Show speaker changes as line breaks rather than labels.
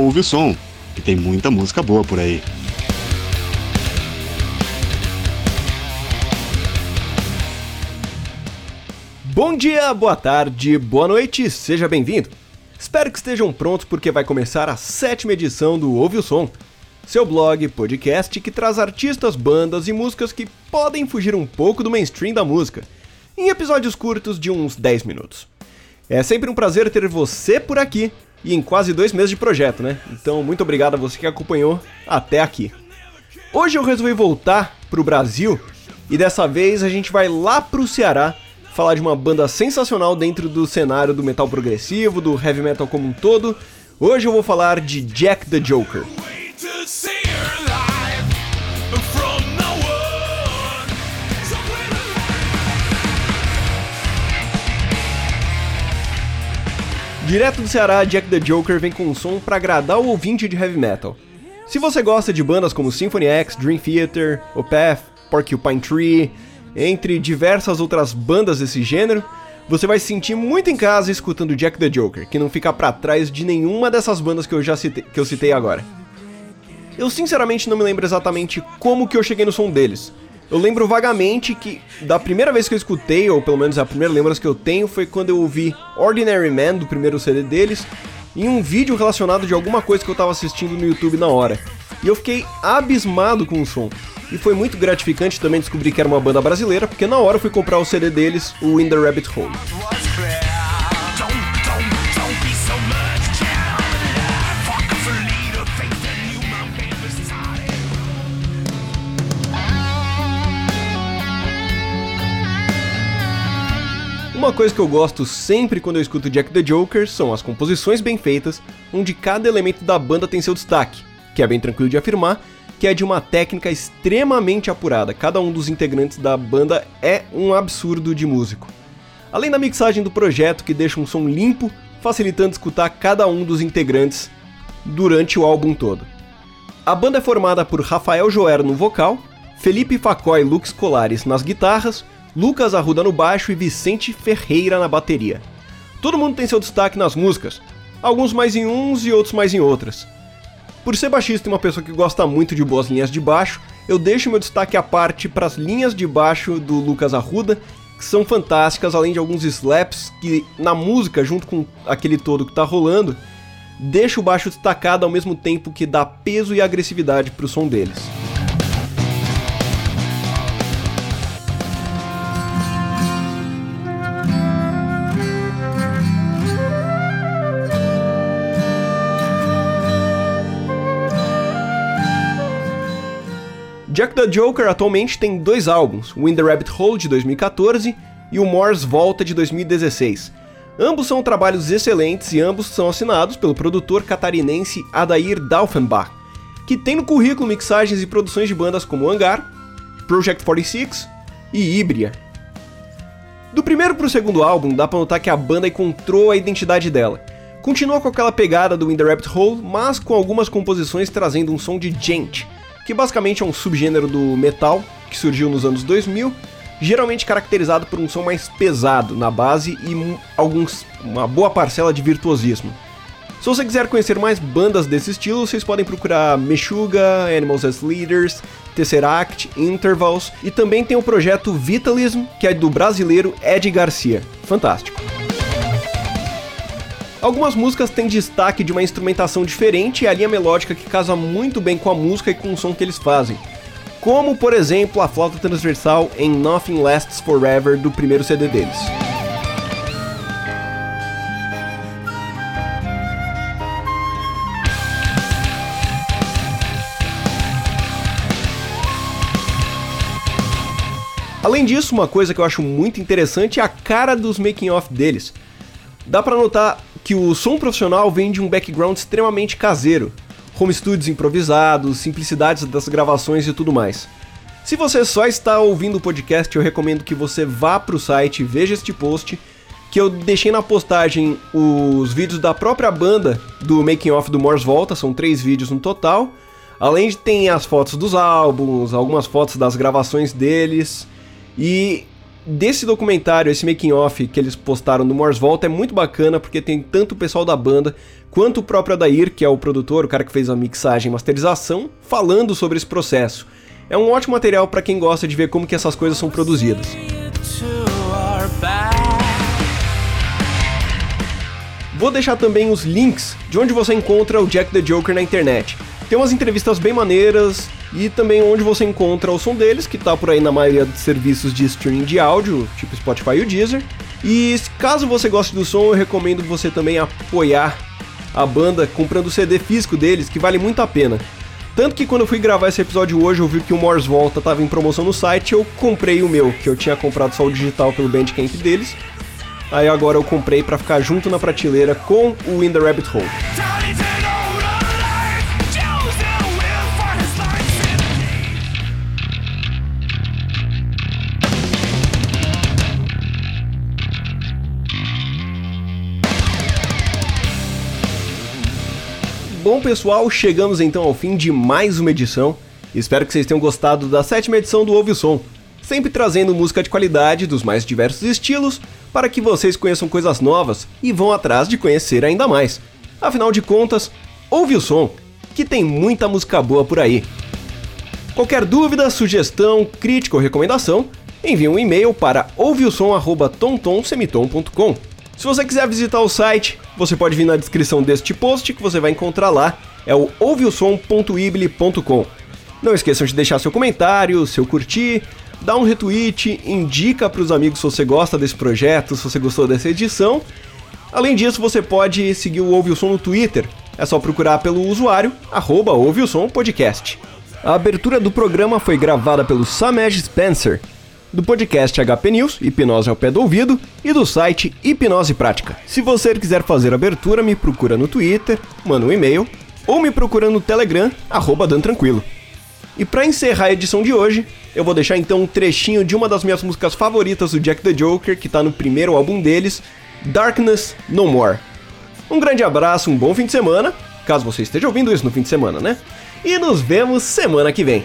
ouve o som, que tem muita música boa por aí.
Bom dia, boa tarde, boa noite, seja bem-vindo. Espero que estejam prontos porque vai começar a sétima edição do Ouve o Som, seu blog, podcast que traz artistas, bandas e músicas que podem fugir um pouco do mainstream da música, em episódios curtos de uns 10 minutos. É sempre um prazer ter você por aqui e em quase dois meses de projeto, né? Então, muito obrigado a você que acompanhou até aqui. Hoje eu resolvi voltar pro Brasil e dessa vez a gente vai lá pro Ceará falar de uma banda sensacional dentro do cenário do metal progressivo, do heavy metal como um todo. Hoje eu vou falar de Jack the Joker. Direto do Ceará, Jack the Joker vem com um som para agradar o ouvinte de heavy metal. Se você gosta de bandas como Symphony X, Dream Theater, Opeth, Porcupine Tree, entre diversas outras bandas desse gênero, você vai se sentir muito em casa escutando Jack the Joker, que não fica para trás de nenhuma dessas bandas que eu já citei, que eu citei agora. Eu sinceramente não me lembro exatamente como que eu cheguei no som deles. Eu lembro vagamente que da primeira vez que eu escutei, ou pelo menos a primeira lembrança que eu tenho, foi quando eu ouvi Ordinary Man, do primeiro CD deles, em um vídeo relacionado de alguma coisa que eu tava assistindo no YouTube na hora. E eu fiquei abismado com o som. E foi muito gratificante também descobrir que era uma banda brasileira, porque na hora eu fui comprar o CD deles, o In The Rabbit Hole. Uma coisa que eu gosto sempre quando eu escuto Jack the Joker são as composições bem feitas, onde cada elemento da banda tem seu destaque, que é bem tranquilo de afirmar, que é de uma técnica extremamente apurada. Cada um dos integrantes da banda é um absurdo de músico. Além da mixagem do projeto que deixa um som limpo, facilitando escutar cada um dos integrantes durante o álbum todo. A banda é formada por Rafael Joer no vocal, Felipe Facó e Lux Colares nas guitarras, Lucas Arruda no baixo e Vicente Ferreira na bateria. Todo mundo tem seu destaque nas músicas, alguns mais em uns e outros mais em outras. Por ser baixista e uma pessoa que gosta muito de boas linhas de baixo, eu deixo meu destaque à parte para as linhas de baixo do Lucas Arruda, que são fantásticas, além de alguns slaps que na música, junto com aquele todo que está rolando, deixa o baixo destacado ao mesmo tempo que dá peso e agressividade para o som deles. Jack the Joker atualmente tem dois álbuns, o In the Rabbit Hole de 2014 e o Moore's Volta de 2016. Ambos são trabalhos excelentes e ambos são assinados pelo produtor catarinense Adair Daufenbach, que tem no currículo mixagens e produções de bandas como Hangar, Project 46 e Ibria. Do primeiro para o segundo álbum, dá para notar que a banda encontrou a identidade dela. Continua com aquela pegada do In the Rabbit Hole, mas com algumas composições trazendo um som de gente, que basicamente é um subgênero do metal que surgiu nos anos 2000, geralmente caracterizado por um som mais pesado na base e alguns, uma boa parcela de virtuosismo. Se você quiser conhecer mais bandas desse estilo, vocês podem procurar Meshuga, Animals as Leaders, Tesseract, Intervals e também tem o projeto Vitalism, que é do brasileiro Ed Garcia. Fantástico. Algumas músicas têm destaque de uma instrumentação diferente e a linha melódica que casa muito bem com a música e com o som que eles fazem. Como, por exemplo, a flauta transversal em Nothing Lasts Forever do primeiro CD deles. Além disso, uma coisa que eu acho muito interessante é a cara dos making-off deles. Dá pra notar que o som profissional vem de um background extremamente caseiro, home studios improvisados, simplicidades das gravações e tudo mais. Se você só está ouvindo o podcast, eu recomendo que você vá para o site e veja este post, que eu deixei na postagem os vídeos da própria banda do making off do Morse Volta, são três vídeos no total. Além de tem as fotos dos álbuns, algumas fotos das gravações deles. E desse documentário, esse making off que eles postaram do Morse Volta é muito bacana porque tem tanto o pessoal da banda quanto o próprio Adair, que é o produtor, o cara que fez a mixagem e masterização, falando sobre esse processo. É um ótimo material para quem gosta de ver como que essas coisas são produzidas. Vou deixar também os links de onde você encontra o Jack the Joker na internet. Tem umas entrevistas bem maneiras e também onde você encontra o som deles, que tá por aí na maioria dos serviços de streaming de áudio, tipo Spotify e o Deezer. E caso você goste do som, eu recomendo você também apoiar a banda comprando o CD físico deles, que vale muito a pena. Tanto que quando eu fui gravar esse episódio hoje, eu vi que o Morse Volta tava em promoção no site, eu comprei o meu, que eu tinha comprado só o digital pelo Bandcamp deles. Aí agora eu comprei para ficar junto na prateleira com o In the Rabbit Hole. Bom pessoal, chegamos então ao fim de mais uma edição. Espero que vocês tenham gostado da sétima edição do Ouve o Som, sempre trazendo música de qualidade dos mais diversos estilos para que vocês conheçam coisas novas e vão atrás de conhecer ainda mais. Afinal de contas, ouve o som, que tem muita música boa por aí. Qualquer dúvida, sugestão, crítica ou recomendação, envie um e-mail para ouveosom@tontomsemitom.com. Se você quiser visitar o site, você pode vir na descrição deste post que você vai encontrar lá, é o ouveosom.ibli.com. Não esqueçam de deixar seu comentário, seu curtir, dá um retweet, indica para os amigos se você gosta desse projeto, se você gostou dessa edição. Além disso, você pode seguir o Ouve o Som no Twitter. É só procurar pelo usuário arroba Ouve o Som Podcast. A abertura do programa foi gravada pelo Samej Spencer, do podcast HP News, Hipnose ao Pé do Ouvido, e do site Hipnose Prática. Se você quiser fazer abertura, me procura no Twitter, manda um e-mail, ou me procura no Telegram, arroba Dan Tranquilo. E para encerrar a edição de hoje, eu vou deixar então um trechinho de uma das minhas músicas favoritas do Jack the Joker, que tá no primeiro álbum deles, Darkness No More. Um grande abraço, um bom fim de semana, caso você esteja ouvindo isso no fim de semana, né? E nos vemos semana que vem.